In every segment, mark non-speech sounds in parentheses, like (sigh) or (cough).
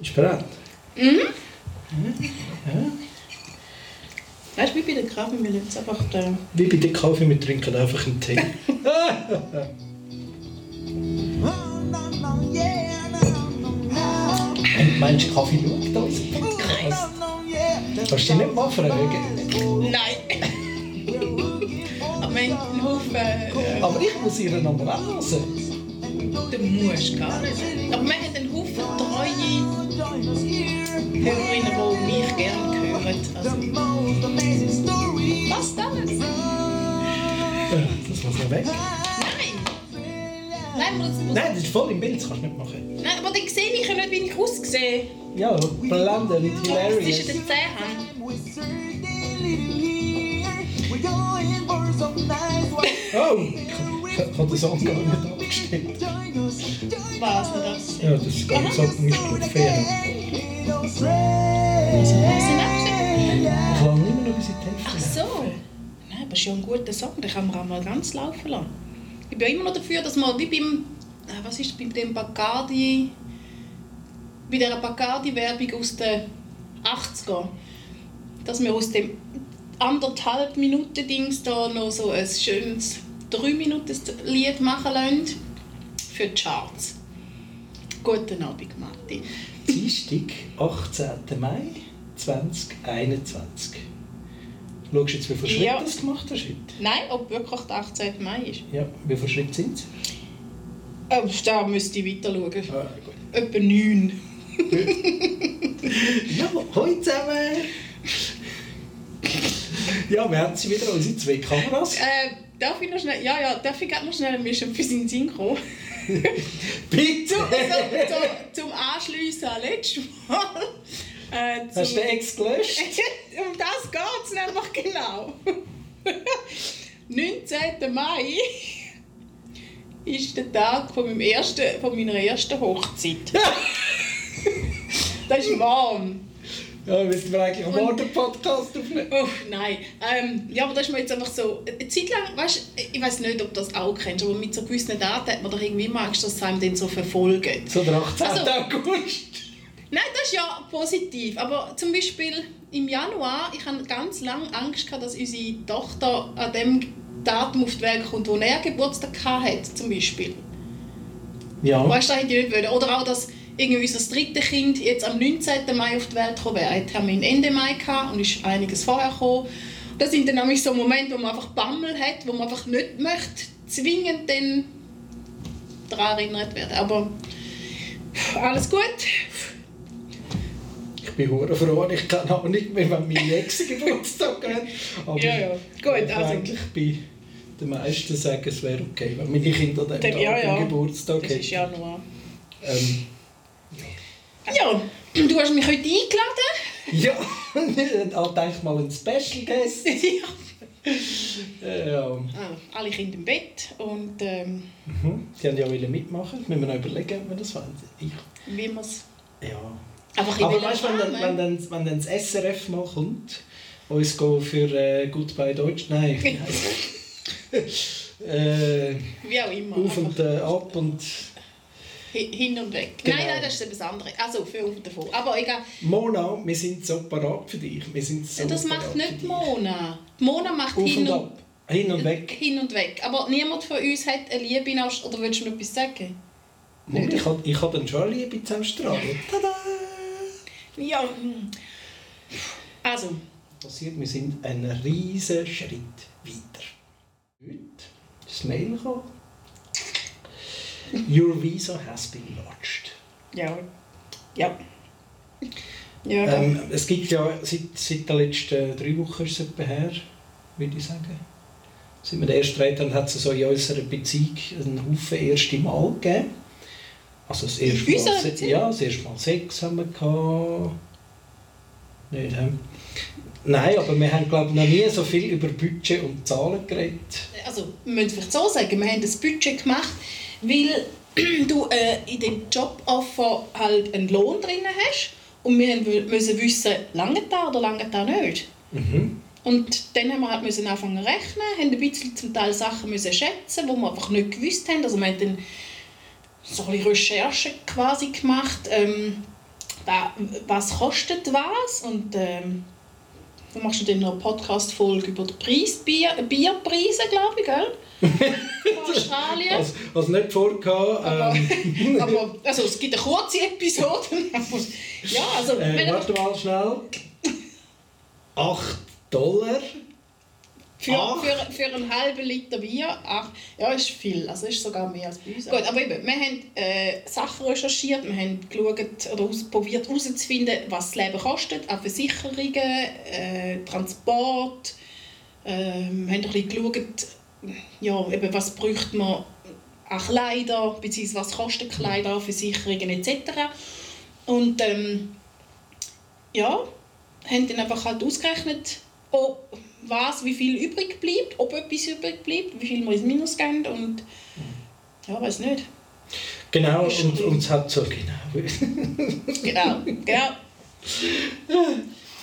Ist bereit? Mhm. Ja. Weißt du, wie bei der Kaffee, wir nehmen jetzt einfach den... Wie bei dem Kaffee, wir trinken einfach einen Tee. Und (laughs) meinst du, Kaffee schaut uns? Krass. Kannst du dich nicht mal fragen? Nein! Aber wir haben einen Haufen... Äh, Aber ich muss ihr nochmal anhören. du musst gar nicht. Aber wir Hörerinnen, die mich gerne hören. Also, was das? Ja, Das muss noch weg. Nein! Nein, muss, Nein, das ist voll im Bild, das kannst du nicht machen. Nein, aber dann sehe ich ja nicht, wie ich aussehe. Ja, blenden, nicht Zwischen hilarious. den Zähnen. Oh, ich habe den Song gar nicht abgestellt. Was das? Ja, das ist gut fair. Wieso hast du ihn abgestellt? Ich lasse immer noch bis die Hälfte. Ach so. Nein, aber ist ja ein guter Song, den kann man auch mal ganz laufen lassen. Ich bin ja immer noch dafür, dass man wie beim, äh, was ist bei dem Bacardi, bei dieser Bacardi-Werbung aus den 80er, dass wir aus dem anderthalb Minuten Dings da noch so ein schönes 3 Minuten Lied machen lassen für die Charts. Guten Abend, Matti. Dienstag, 18. Mai 2021. Schaust du jetzt, wie viele Schritte Ja. du das gemacht hast heute? Nein, ob wirklich der 18. Mai ist. Ja, wie viele Schritte sind es? Oh, da müsste ich weiter schauen. Ah, gut. Etwa neun. Ja, hallo zusammen! Ja, wir haben sie wieder, unsere zwei Kameras. Äh, darf ich noch schnell... Ja, ja, darf ich gerade noch schnell... Mir ist etwas in den Sinn gekommen. (laughs) Bitte! Zum, so, so, zum Anschliessen an letztes Mal. Äh, zum, Hast du den Ex gelöscht? (laughs) um das geht es nämlich genau. (laughs) 19. Mai ist der Tag von, meinem ersten, von meiner ersten Hochzeit. das ist warm. Ja, müssen wir eigentlich am Morgen Podcast aufnehmen? Oh, nein. Ähm, ja, aber das ist mir jetzt einfach so... Eine Zeit lang, weißt, ich weiß nicht, ob du das auch kennst, aber mit so gewissen Daten hat man doch irgendwie immer Angst, dass es einem dann so verfolgt. So der 18. Also- August. Nein, das ist ja positiv. Aber zum Beispiel im Januar, ich hatte ganz lange Angst, gehabt, dass unsere Tochter an dem Datum auf die Welt kommt, wo er Geburtstag hatte, zum Beispiel. Ja. Weißt du, das hätte ich nicht wollen. Oder auch, dass irgendwie unser drittes Kind jetzt am 19. Mai auf die Welt gekommen wäre. Er Termin Ende Mai gehabt und ist einiges vorher gekommen. Das sind dann nämlich so Momente, wo man einfach Bammel hat, wo man einfach nicht möchte, zwingend dann daran erinnert werden. Aber alles gut. Ich bin hure froh, ich kann auch nicht mehr, wenn meine Ex Geburtstag hat. Aber Ja, ja. Gut, also- eigentlich bei den meisten sagen, es wäre okay, wenn meine Kinder an dem Ja, ja. Geburtstag Das ist hätten. Januar. Ähm, Ja, du hast mich heute eingeladen. ja, (laughs) ich denke mal ein Special Guest. (laughs) ja. Ja. Ah, alle Kinder im Bett und ähm, Mhm. Sie haben ja wollen mitmachen, müssen wir noch überlegen, ob wir das wollen. Ich, wie man es ja. einfach in Aber weißt du, wenn, dann- wenn, dann- wenn dann das SRF mal kommt, uns go für äh, Goodbye Deutsch, nein, (laughs) äh, Wie auch immer. auf und äh, ab und hin und weg. Genau. Nein, nein, das ist etwas anderes. Also für und davon. Aber egal. Mona, wir sind so parat für dich. Wir sind so das macht nicht Mona. Die Mona macht Auf hin und und, hin und weg. hin und weg. Aber niemand von uns hat eine Liebe aus... Oder willst du noch etwas sagen? Und ich habe ich hab dann schon eine Liebe zu Australien. Tada! Ja. hm. Also, Passiert, wir sind einen riesen Schritt weiter. Heute ist das Mail gekommen. Your visa has been lodged. ja. Ja. Ja, Ähm, es gibt ja seit, seit den letzten drei Wochen ist es her, würde ich sagen. Seit wir den ersten Reden haben, hat es so in unserer Beziehung einen Haufen erste Mal gegeben. Also das erste Mal, se- Beziehung? ja, das erste Mal Sex haben wir gehabt. Nicht? Nein, aber wir haben glaube ich noch nie so viel über Budget und Zahlen geredet. also, wir müssen vielleicht so sagen, wir haben das Budget gemacht, weil (clears throat) du äh, in dem Joboffer halt einen Lohn drin hast und wir müssen wissen, lange da oder lange da nicht. Mhm. Und dann haben wir halt müssen anfangen zu rechnen, haben ein bisschen zum Teil Sachen müssen schätzen, die wir einfach nicht gewusst haben. Also wir haben dann so ein bisschen Recherche quasi gemacht. Ähm, was kostet was und ähm, du machst dann noch eine Podcast-Folge über die Preis, Bier, Bierpreise, glaube ich, gell? (laughs) Von Australien. Was, was nicht vorgehabt. Aber, Ähm, (laughs) aber also, es gibt eine kurze Episode. (laughs) ja, also, äh, warte mal schnell. 8 Dollar. Für, Ach. für, für einen halben Liter Bier, ach, ja, ist viel. Also ist sogar mehr als bei uns. Gut, aber eben, wir haben äh, Sachen recherchiert, wir haben geschaut oder probiert herauszufinden, was das Leben kostet, auch Versicherungen, äh, Transport. Äh, wir haben ein bisschen geschaut, ja, eben, was bräuchte man an Kleider, beziehungsweise was kosten Kleider, Versicherungen etc. Und ähm, ja, haben dann einfach halt ausgerechnet, ob was, wie viel übrig bleibt, ob etwas übrig bleibt, wie viel wir ins Minus gehen und ja, weiß nicht. Genau, und, und es hat so, genau. Genau, genau.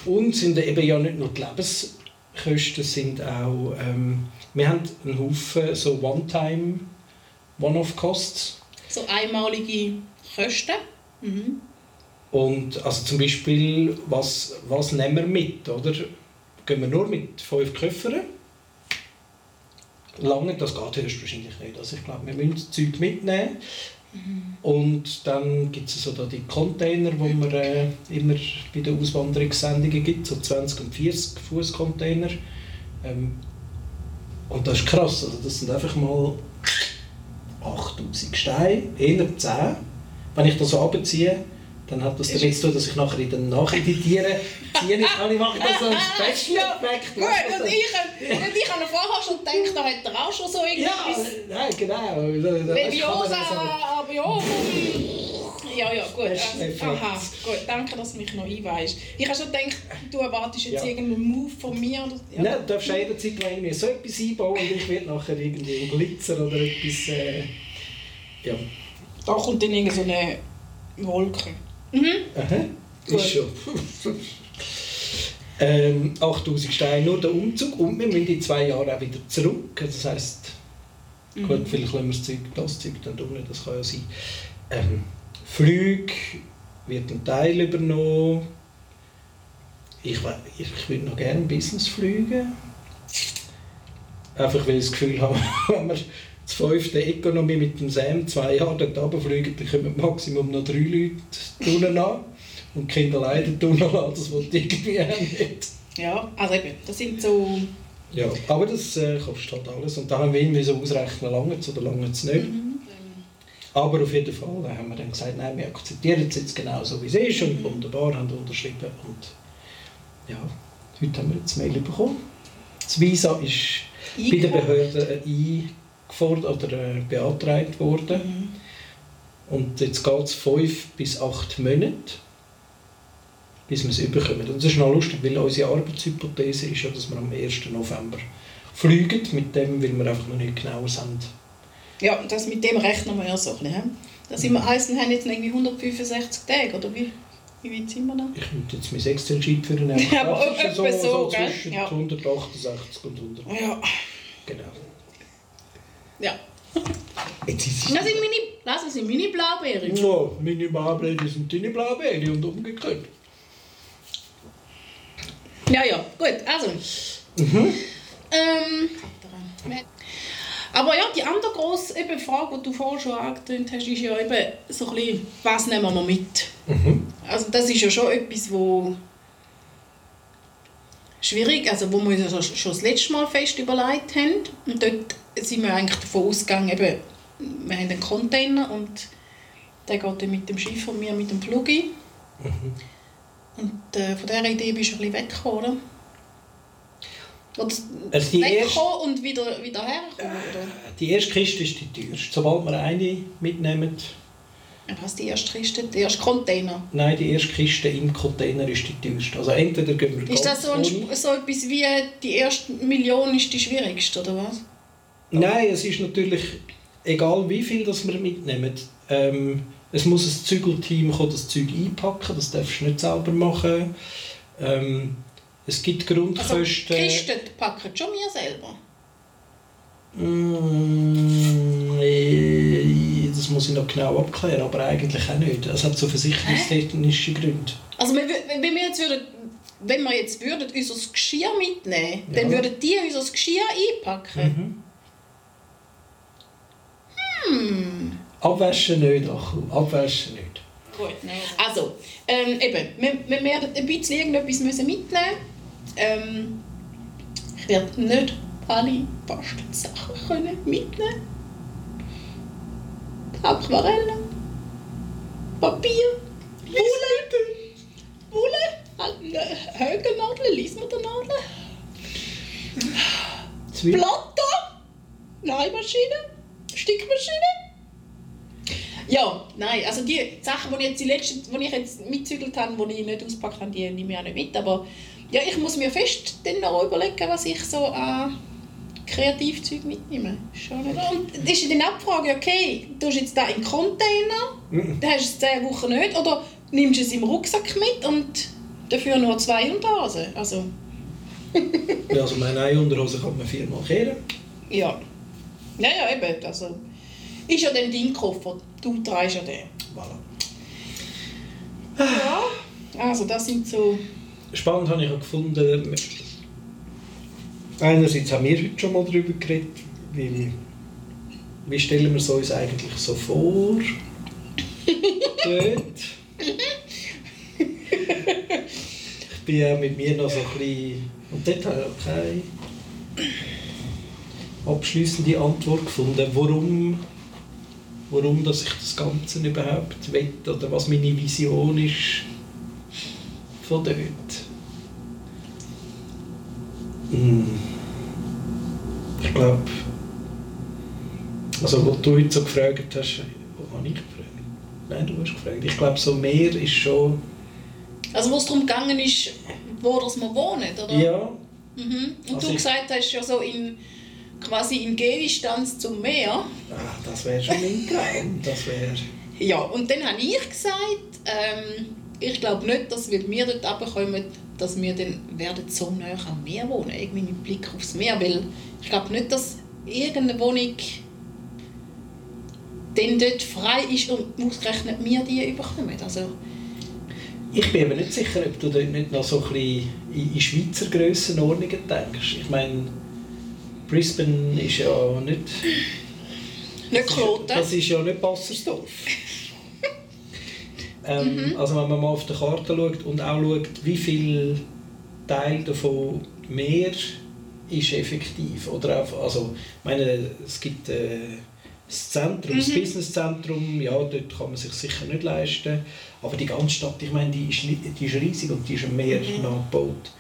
Und sind eben ja nicht nur die Lebenskosten, sind auch, ähm, wir haben einen Haufen so One-Time, One-Off-Costs. So einmalige Kosten. Mhm. Und also zum Beispiel, was, was nehmen wir mit, oder? Gehen wir nur mit fünf Koffern? Lange, das geht höchstwahrscheinlich nicht. Also ich glaube, wir müssen das Zeug mitnehmen. Und dann gibt es so da die Container, die man äh, immer bei den Auswanderungssendungen gibt, so 20 und 40 Fuß Container. Ähm, und das ist krass, also das sind einfach mal 8000 Steine, eher 10. Wenn ich das so abziehe, dann hat das damit zu tun, dass ich nachher in den Nacheditieren ziehe. Kann ich mache das so als (laughs) Special-Effekt. Gut, und ich, und ich habe vorher schon gedacht, da hat er auch schon so Ja, irgendwas. nein, genau. Leviosa, aber ja. Ja, ja, gut. Aha, gut. Danke, dass du mich noch einweist. Ich habe schon gedacht, du erwartest jetzt Ja. irgendeinen Move von mir. Oder, ja. Nein, du darfst jederzeit noch irgendwie so etwas einbauen und ich werde nachher irgendwie einen Glitzer oder etwas... Äh, ja. Da kommt dann irgend so eine Wolke. Mhm. Aha. Gut. Ist schon. (laughs) ähm, 8000 Steine, nur der Umzug und wir müssen in zwei Jahren auch wieder zurück. Das heisst, Mhm. gut, vielleicht lassen wir das Zeug, das Zeug dann unten, das kann ja sein. Ähm, Flüge wird ein Teil übernommen. Ich, ich, würde noch gerne Business fliegen. Einfach weil ich das Gefühl habe, (laughs) wenn das fünfte Economy mit dem Sam zwei Jahre dort runterfliegen, dann kommen Maximum noch drei Leute unten an. Und die Kinder leiden unten an, das will ich irgendwie auch nicht. Ja, also eben, das sind so... Ja, aber das äh, kostet halt alles. Und da haben wir irgendwie so ausrechnen, lange es oder lange es nicht. Aber auf jeden Fall haben wir dann gesagt, nein, wir akzeptieren es jetzt genau so, wie es ist. Und wunderbar, haben unterschrieben. Und ja, heute haben wir das Mail bekommen. Das Visa ist bei den Behörden äh, eingefordert oder äh, beantragt worden. Mhm. Und jetzt geht es fünf bis acht Monate, bis wir es überkommen. Und das ist noch lustig, weil unsere Arbeitshypothese ist ja, dass wir am 1. November fliegen, mit dem, weil wir einfach noch nicht genauer sind. Ja, das mit dem rechnen wir ja so ein bisschen. Das sind wir, heisst, wir haben jetzt irgendwie 165 Tage, oder wie? Wie weit sind wir da? Ich möchte jetzt mein Excel-Sheet für den (laughs) Ja, aber etwa so, gell? zwischen Ja. 168 und 100. Ja. Genau. Ja. Jetzt ist Das sind meine, das sind meine Blaubeeren. Ja, meine Blaubeere sind deine Blaubeere und umgekehrt. Ja, ja, gut, also. Ähm, aber ja, die andere grosse eben Frage, die du vorher schon angetönt hast, ist ja eben so ein bisschen, was nehmen wir mit? Also das ist ja schon etwas, wo schwierig, also wo wir uns ja schon das letzte Mal fest überlegt haben. Und dort sind wir eigentlich davon ausgegangen, eben, wir haben einen Container und der geht dann mit dem Schiff und wir mit dem Flug ein. Und äh, von dieser Idee bist du ein bisschen weggekommen, oder? Oder Also die erste, und wieder, wieder hergekommen, oder? die erste Kiste ist die teuerste. Sobald wir eine mitnehmen, Was die erste Kiste? Der erste Container? nein, die erste Kiste im Container ist die teuerste. Also entweder gehen wir Ist das so, ein, so etwas wie die erste Million ist die schwierigste, oder was? Nein, es ist natürlich egal, wie viel das wir mitnehmen. Ähm, es muss ein Zügelteam kommen, das Zeug einpacken, das darfst du nicht selber machen. Ähm, es gibt Also Grundkosten. Kisten die packen schon wir selber. Mm, das muss ich noch genau abklären, aber eigentlich auch nicht. Es hat so versicherungstechnische Gründe. Also wenn wir, wenn wir jetzt würden, wenn wir jetzt würden unser Geschirr mitnehmen, Ja. dann würden die unser Geschirr einpacken. Mhm. Abwaschen nicht, Achel. Abwaschen nicht. Gut. Also, ähm, eben, wir, wir werden ein bisschen irgendetwas müssen mitnehmen ähm, Ich werde nicht alle Bastelsachen können mitnehmen Aquarelle, Papier, Wolle, Wolle, Högennadel, Liesmutternadel, Zwiebeln. Platte, Nähmaschine, Stickmaschine. Ja, nein, also die Sachen, die ich jetzt, die letzten, die ich jetzt mitzügelt habe, die ich nicht ausgepackt habe, die nehme ich auch nicht mit. Aber ja, ich muss mir fest dann noch überlegen, was ich so an Kreativzeug mitnehme. Schon nicht. Und ist dann auch die Frage, okay, du hast jetzt da in den Container, Mhm. dann hast du es 10 Wochen nicht, oder nimmst du es im Rucksack mit und dafür nur zwei Unterhosen. Also, Ja, also meine eine Unterhose kann man viermal kehren. ja. Ja, ja, eben. Also, ist ja dann dein Koffer, du trägst ja den. Voilà. Ja. Also, das sind so... Spannend habe ich auch gefunden, einerseits haben wir heute schon mal darüber geredet, wie, wie stellen wir es uns eigentlich so vor, (laughs) dort. Ich bin ja mit mir noch so ein bisschen, und dort habe ich keine abschließende Antwort gefunden, warum, warum dass ich das Ganze überhaupt will oder was meine Vision ist von dort. Hm. Ich glaube, also was du heute so gefragt hast, wo habe ich gefragt? Nein, du hast gefragt. Ich glaube, so mehr ist schon, Also, wo es darum gegangen ist, wo das wir wohnen, oder? ja, Mhm. Und Also du ich- gesagt hast, ja so in, quasi in Gehdistanz zum Meer. ah, das wäre schon mein Traum. Das wäre, Ja, und dann habe ich gesagt, ähm, ich glaube nicht, dass wenn wir dort runterkommen, dass wir dann werden so nah am Meer wohnen, irgendwie mit Blick aufs Meer, weil ich glaube nicht, dass irgendeine Wohnung dann dort frei ist und ausgerechnet wir die überkommen. Also, ich bin aber nicht sicher, ob du dort nicht noch so ein bisschen in, in Schweizer Grössenordnungen denkst. Ich meine, Brisbane ist ja nicht... nicht Kloten. Das ist ja nicht Bassersdorf. (laughs) ähm, Also wenn man mal auf die Karte schaut und auch schaut, wie viel Teil davon mehr ist effektiv. Oder auch, also, ich meine, es gibt äh, das Zentrum, das Businesszentrum, ja, dort kann man sich sicher nicht leisten. Aber die ganze Stadt, ich meine, die ist, die ist riesig und die ist am Meer nachgebaut.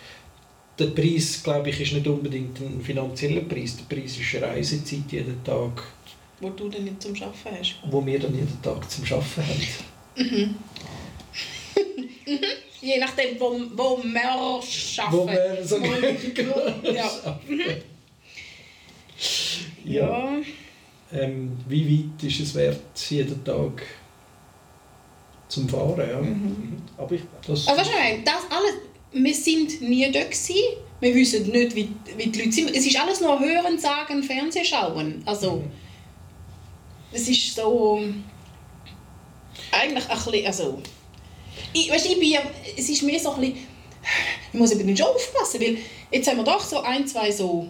Der Preis, glaube ich, ist nicht unbedingt ein finanzieller Preis. Der Preis ist eine Reisezeit jeden Tag Wo du dann nicht zum Arbeiten hast. wo wir dann jeden Tag zum Arbeiten haben. Je nachdem, wo, wo wir arbeiten. Wo wir so (laughs) ja. ja. ja. Ähm, wie weit ist es wert, jeden Tag zum Fahren? Ja. Aber ich, das, Aber weißt du, was ich meine? das alles, wir sind nie dort gewesen. Wir wissen nicht, wie, wie die Leute sind. Es ist alles nur Hören, Sagen, Fernsehschauen. Also, es ist so... Eigentlich ein bisschen... Also, ich, weißt, ich bin. Es ist mehr so ein bisschen... Ich muss eben schon aufpassen, weil jetzt haben wir doch so ein, zwei so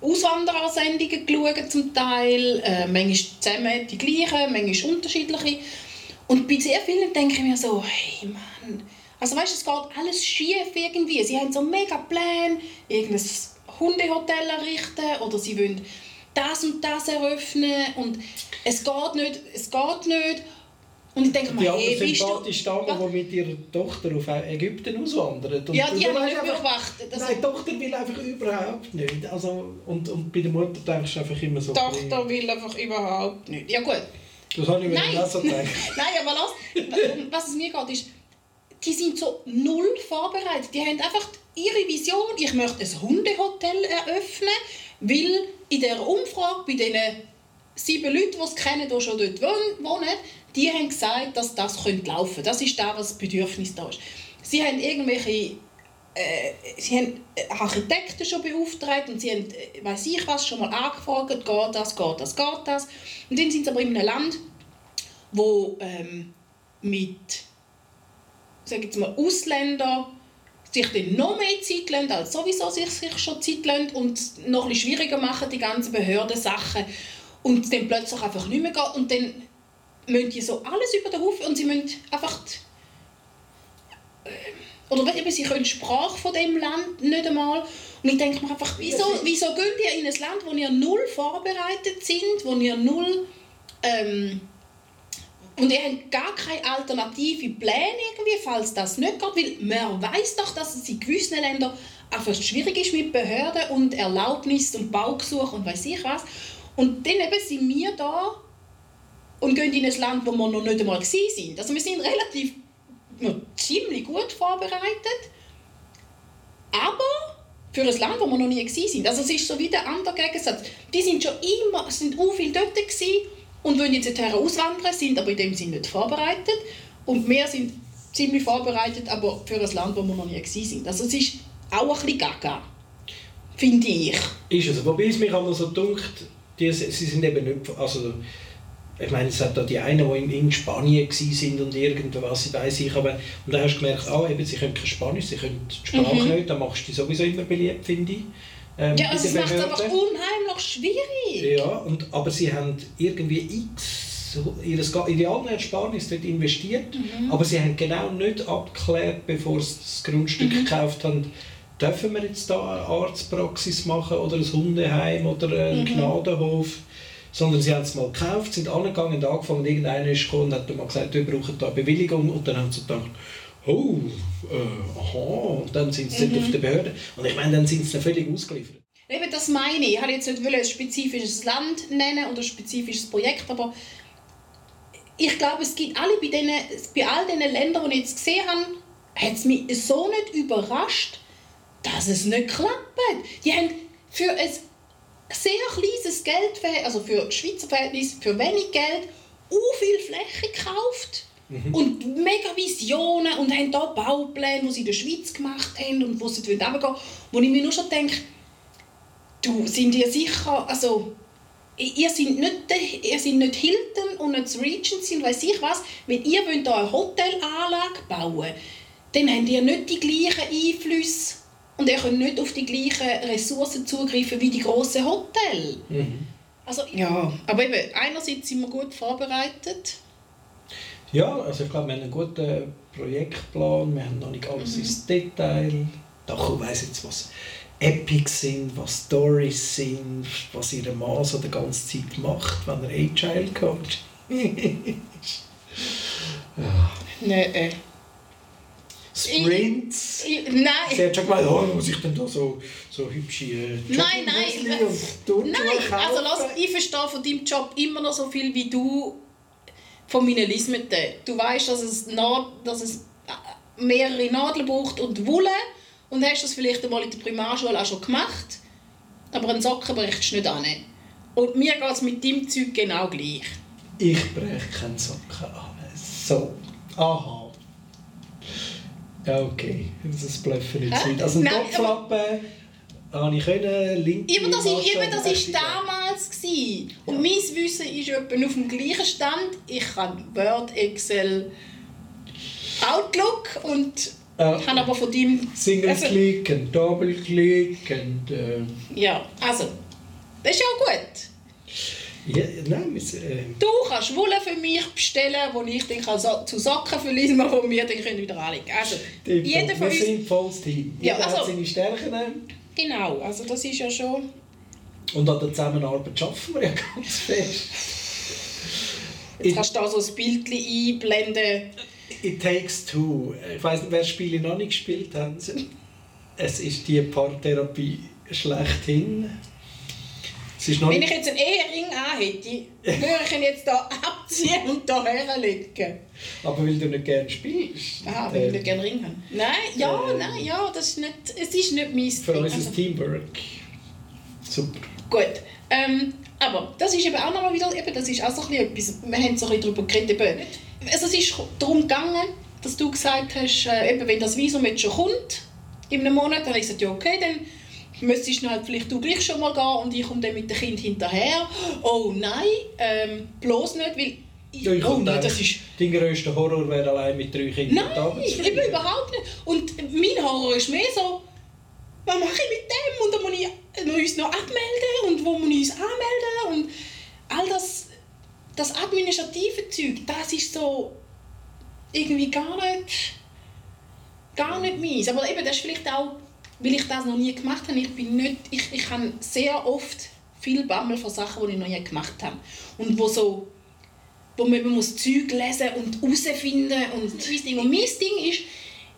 Auswanderersendungen geschaut zum Teil. Äh, manchmal zusammen die gleichen, manchmal unterschiedliche. Und bei sehr vielen denke ich mir so, hey Mann, also weißt, es geht alles schief irgendwie. Sie haben so mega Pläne, irgendein Hundehotel errichten oder sie wollen das und das eröffnen und es geht nicht, es geht nicht. Und ich denke mir, die hey, bist du... sympathische Dame, die mit ihrer Tochter auf Ägypten auswandert. Und Ja, die du haben beobachtet. Also, Nein, die Tochter will einfach überhaupt nicht. Also, und, und bei der Mutter denkst du einfach immer so... die Tochter will einfach überhaupt nicht. Ja gut. Das habe ich mir auch so (laughs) gedacht. Nein, aber lass, (laughs) was es mir geht, ist, die sind so null vorbereitet. Die haben einfach ihre Vision, ich möchte ein Hundehotel eröffnen, weil in dieser Umfrage bei diesen sieben Leuten, die es kennen, die schon dort wohn- wohnen, die haben gesagt, dass das laufen könnte. Das ist das, was das Bedürfnis da ist. Sie haben irgendwelche äh, sie haben Architekten schon beauftragt und sie haben, äh, weiß ich was, schon mal angefragt, geht das, geht das, geht das. Und dann sind sie aber in einem Land, wo ähm, mit sag jetzt mal, Ausländern sich dann noch mehr Zeit lassen, als sowieso sich, sich schon Zeit lassen und noch ein schwieriger machen, die ganzen Behördensachen. Und dann plötzlich einfach nicht mehr gehen. Und dann müssen die so alles über den Haufen und sie müssen einfach... Äh, oder eben, sie können die Sprache von dem Land nicht einmal. Und ich denke mir einfach, wieso, wieso geht ihr in ein Land, wo ihr null vorbereitet sind, wo ihr null... Ähm, und ihr habt gar keine alternative Pläne irgendwie, falls das nicht geht, weil man weiß doch, dass es in gewissen Ländern einfach schwierig ist mit Behörden und Erlaubnis und Baugesuch und weiß ich was. Und dann eben sind wir da und gehen in ein Land, wo wir noch nicht einmal sind. Also wir sind relativ noch ziemlich gut vorbereitet, aber für ein Land, wo wir noch nie sind. Also es ist so wie der andere Gegensatz. Die sind schon immer, sind auch viele dort gewesen, und wenn jetzt dorthin auswandern, sind aber in dem Sinne nicht vorbereitet. Und wir sind ziemlich vorbereitet, aber für ein Land, wo wir noch nie sind. Also es ist auch ein bisschen gaga, finde ich. Ist es. Wobei es mich aber so dunkt, die, sie sind eben nicht... Also, ich meine, es hat da die einen, die in, in Spanien sind und irgendwas, weiß ich, aber und dann hast du gemerkt, ah, eben, sie können kein Spanisch, sie können die Sprache mhm. nicht, dann machst du die sowieso immer beliebt, finde ich. Ähm, ja, also es macht es einfach unheimlich schwierig. Ja, und, aber sie haben irgendwie x, ihr Idealersparnis dort investiert, mhm. aber sie haben genau nicht abgeklärt, bevor sie das Grundstück mhm. gekauft haben, dürfen wir jetzt da eine Arztpraxis machen oder ein Hundeheim oder einen mhm. Gnadenhof. Sondern sie haben es mal gekauft, sind angegangen und angefangen, irgendeiner ist gekommen und hat mal gesagt, wir brauchen da eine Bewilligung und dann haben sie gedacht, oh, äh, aha, und dann sind sie mhm. auf der Behörde. Und ich meine, dann sind sie völlig ausgeliefert. Eben das meine ich. Ich wollte jetzt nicht ein spezifisches Land nennen oder ein spezifisches Projekt, aber ich glaube, es gibt alle bei, denen, bei all diesen Ländern, die ich jetzt gesehen habe, hat es mich so nicht überrascht, dass es nicht klappt. Die haben für ein sehr kleines Geld, also für Schweizer Verhältnisse, für wenig Geld, so viel Fläche gekauft Mhm. Und mega Visionen und haben hier Baupläne, die sie in der Schweiz gemacht haben und wo sie runtergehen wo ich mir nur schon denke, du, sind ihr sicher, also ihr seid nicht, ihr seid nicht Hilton und nicht das Regency und weiss ich was, wenn ihr wollt hier eine Hotelanlage bauen dann habt ihr nicht die gleichen Einflüsse und ihr könnt nicht auf die gleichen Ressourcen zugreifen wie die grossen Hotels. Mhm. Also, ja, aber eben, einerseits sind wir gut vorbereitet ja, also ich glaube, wir haben einen guten Projektplan, wir haben noch nicht alles mhm. ins Detail. Doch, ich weiss jetzt, was Epics sind, was Stories sind, was ihr Mann so die ganze Zeit macht, wenn er Agile Coach ja. (laughs) Nein. Äh. Sprints. Ich, ich, nein. Sie hat schon gemeint, oh, muss ich denn da so, so hübsche äh, Nein, nein. Nein, also lass, ich verstehe von deinem Job immer noch so viel wie du von meinen Lismeten. Du weißt, dass es, dass es äh, mehrere Nadeln braucht und Wolle und hast das vielleicht einmal in der Primarschule auch schon gemacht, aber einen Socken brichst du nicht an. Und mir geht es mit deinem Zeug genau gleich. Ich breche keinen Socken an. So. Aha. Ja, okay. Das bluffen nicht? Also ein Topflappen habe ich können, linke Eben das, ist, eben das ist damals gewesen. Und ja. mein Wissen ist etwa auf dem gleichen Stand. Ich kann Word, Excel, Outlook und äh, kann aber von dem... Single also, klicken, Double klicken. Äh. Ja, also, das ist ja gut. Ja, nein, wir, äh... Du kannst Wolle für mich bestellen, wo ich dann kann so, zu Socken verlesen kann, wo wir dann wieder anlegen können. Also, jeder von wir uns... sind volles Team. Jeder ja, also, hat seine Stärken. Genau, also das ist ja schon... Und an der Zusammenarbeit schaffen wir ja (laughs) ganz fest. Jetzt kannst du da so ein Bild einblenden. It Takes Two. Ich weiß nicht, wer das Spiel noch nicht gespielt hat. Es ist die Paartherapie schlechthin. Wenn ich jetzt einen Ehering hätte, würde ich ihn jetzt hier abziehen und hier herlegen. Aber weil du nicht gerne spielst? Aha, weil ich nicht gerne Ring habe. Nein, ja, äh, nein, ja, das ist nicht, es ist nicht mein Für uns ist also, Teamwork. Super. Gut. Ähm, aber das ist eben auch nochmal wieder, eben, das ist auch so ein etwas, wir haben so ein bisschen darüber geredet, eben, also es ist darum gegangen, dass du gesagt hast, äh, eben, wenn das Visum jetzt schon kommt, in einem Monat, dann habe ich gesagt, ja okay, dann müsstest du halt vielleicht du gleich schon mal gehen und ich komme dann mit dem Kind hinterher. Oh nein, ähm, bloß nicht, weil Ja, ich oh, nein, das ist... Dein grösster Horror wäre allein mit drei Kindern Nein, eben überhaupt nicht. Und mein Horror ist mehr so, was mache ich mit dem? Noch uns noch abmelden und wo muss ich uns anmelden? Und all das, das administrative Zeug, das ist so irgendwie gar nicht, gar nicht meins. Aber eben, das ist vielleicht auch, weil ich das noch nie gemacht habe. Ich bin nicht, ich, ich habe sehr oft viel Bammel von Sachen, die ich noch nie gemacht habe. Und wo so wo man eben muss Zeug lesen und herausfinden und mein Ding. Und mein Ding ist,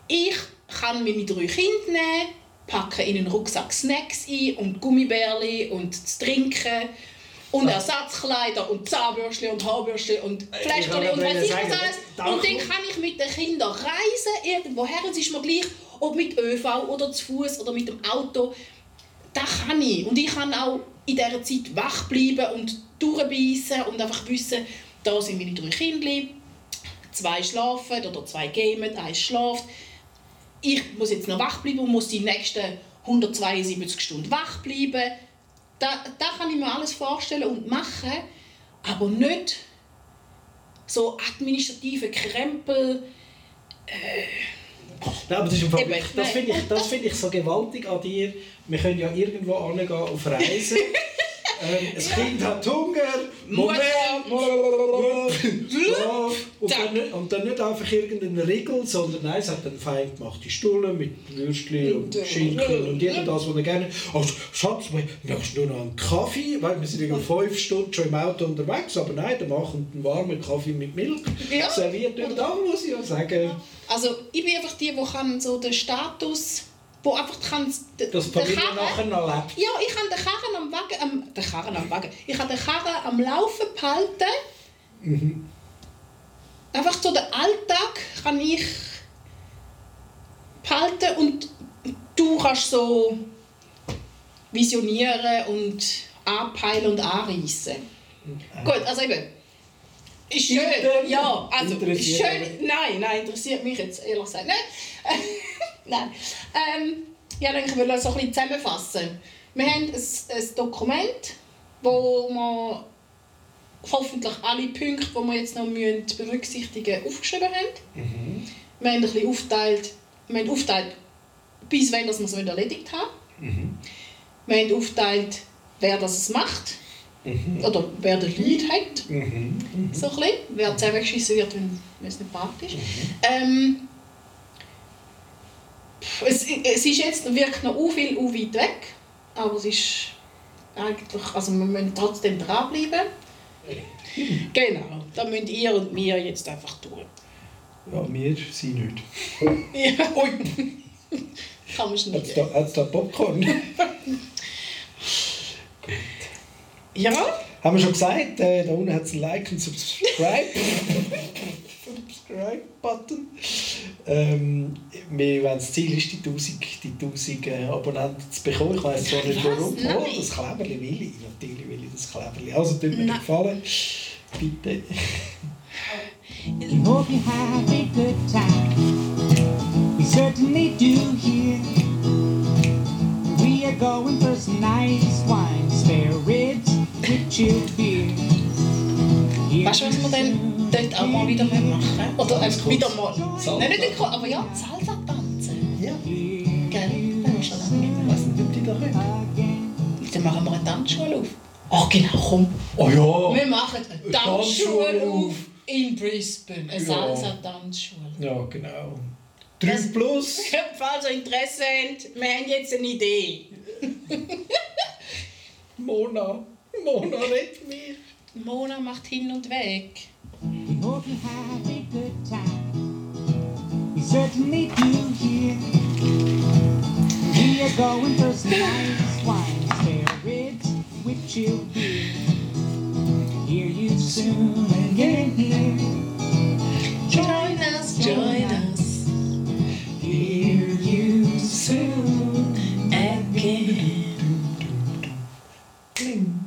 ich kann meine drei Kinder nehmen, packe in einen Rucksack Snacks ein und Gummibärli und zu trinken und Ersatzkleider und Zahnbürste und Haarbürste und Fläschchen Ich und weiß ich was alles. Und dann kann ich mit den Kindern reisen, irgendwo her, es ist mir gleich, ob mit ÖV oder zu Fuß oder mit dem Auto. Das kann ich. Und ich kann auch in dieser Zeit wach bleiben und durchbeissen und einfach wissen, da sind meine drei Kinder, zwei schlafen oder zwei gamen, eins schlaft. Ich muss jetzt noch wach bleiben und muss die nächsten 172 Stunden wach bleiben. Da, da kann ich mir alles vorstellen und machen, aber nicht so administrative Krempel. Nein, aber das, ist Fall das finde ich, das finde ich so gewaltig an dir. Wir können ja irgendwo angehen auf Reisen. (laughs) ähm, das Kind hat Hunger. Moment. Ja, (laughs) und, dann, nicht- und dann nicht einfach irgendeine Regel, sondern nein, es hat einen fein gemachte Stulle mit Würstchen und Schinken und jeder das, was er gerne... Oh, Schatz, möchtest du nur noch einen Kaffee? Weil wir sind ja fünf Stunden schon im Auto unterwegs, aber nein, dann machen einen warmen Kaffee mit Milch. Ja. Serviert. Und da muss ich ja sagen... Also ich bin einfach die, die kann so den Status, wo einfach kann, den Familie Karren- nachher noch lebt. Ja, ich kann den Karren am Wagen, am, den Karren am Wagen, ich kann den Karren am Laufen behalten. Mhm. Einfach so den Alltag kann ich behalten und du kannst so visionieren und anpeilen und anreißen. Gut, also eben. Ist schön. Ja, also schön. Nein, nein, interessiert mich jetzt ehrlich gesagt nicht. (laughs) nein. Ähm, ja, dann ich will das so ein bisschen zusammenfassen. Wir haben ein, ein Dokument, wo wir hoffentlich alle Punkte, die wir jetzt noch müssen berücksichtigen müssen, aufgeschrieben haben. Wir haben ein bisschen aufgeteilt, wir haben aufgeteilt bis wann wir es erledigt haben. Wir haben aufgeteilt, wer das macht. Oder wer den Lead hat. So ein bisschen, wer zusammengeschissen wird, wenn wenn es nicht praktisch ist. Ähm, es, es ist jetzt wirkt noch u viel u weit weg, aber es ist eigentlich, also wir müssen trotzdem dranbleiben. Genau, da müsst ihr und wir jetzt einfach tun. Ja, wir sind nicht. (laughs) Ja, ui. Kann man schneiden. da, hat's da Popcorn? Ja, Haben wir schon gesagt, äh, da unten hat es ein Like und Subscribe. (laughs) Subscribe-Button. Ähm, wir, wenn das Ziel ist, die 1000, die 1000 äh, Abonnenten zu bekommen. Ich weiß zwar nicht warum. Oh, das Kleberli will ich. Natürlich will ich das Kleberli. Also, tut mir gefallen. Bitte. We hope you have a good time. We certainly do here. We are going for some nice wine, spare ribs with chilled beer. Weißt du, was wir dann dort auch mal wieder machen müssen? Oder äh, wieder mal. Salsa. Nein, nicht den Ko- aber ja, Salsa tanzen. Ja. Gell? Das ist schon lange nicht mehr. nicht, ob die da. Again. Dann machen wir eine Tanzschule auf. Ach genau, komm. Oh ja! Wir machen eine Tanzschule Tanzschule auf. in Brisbane. Eine Ja. Salsa-Tanzschule. Ja, genau. 3 Das- plus. (laughs) Falls ihr Interesse habt, wir haben jetzt eine Idee. (laughs) Mona. Mona, red mich. Mona macht hin und weg. We hope you have a good time. We certainly do here. We are going for some nice wine, spare ribs with chill beer. Hear you soon again here. Join us, join us. Hear you soon again. Ding.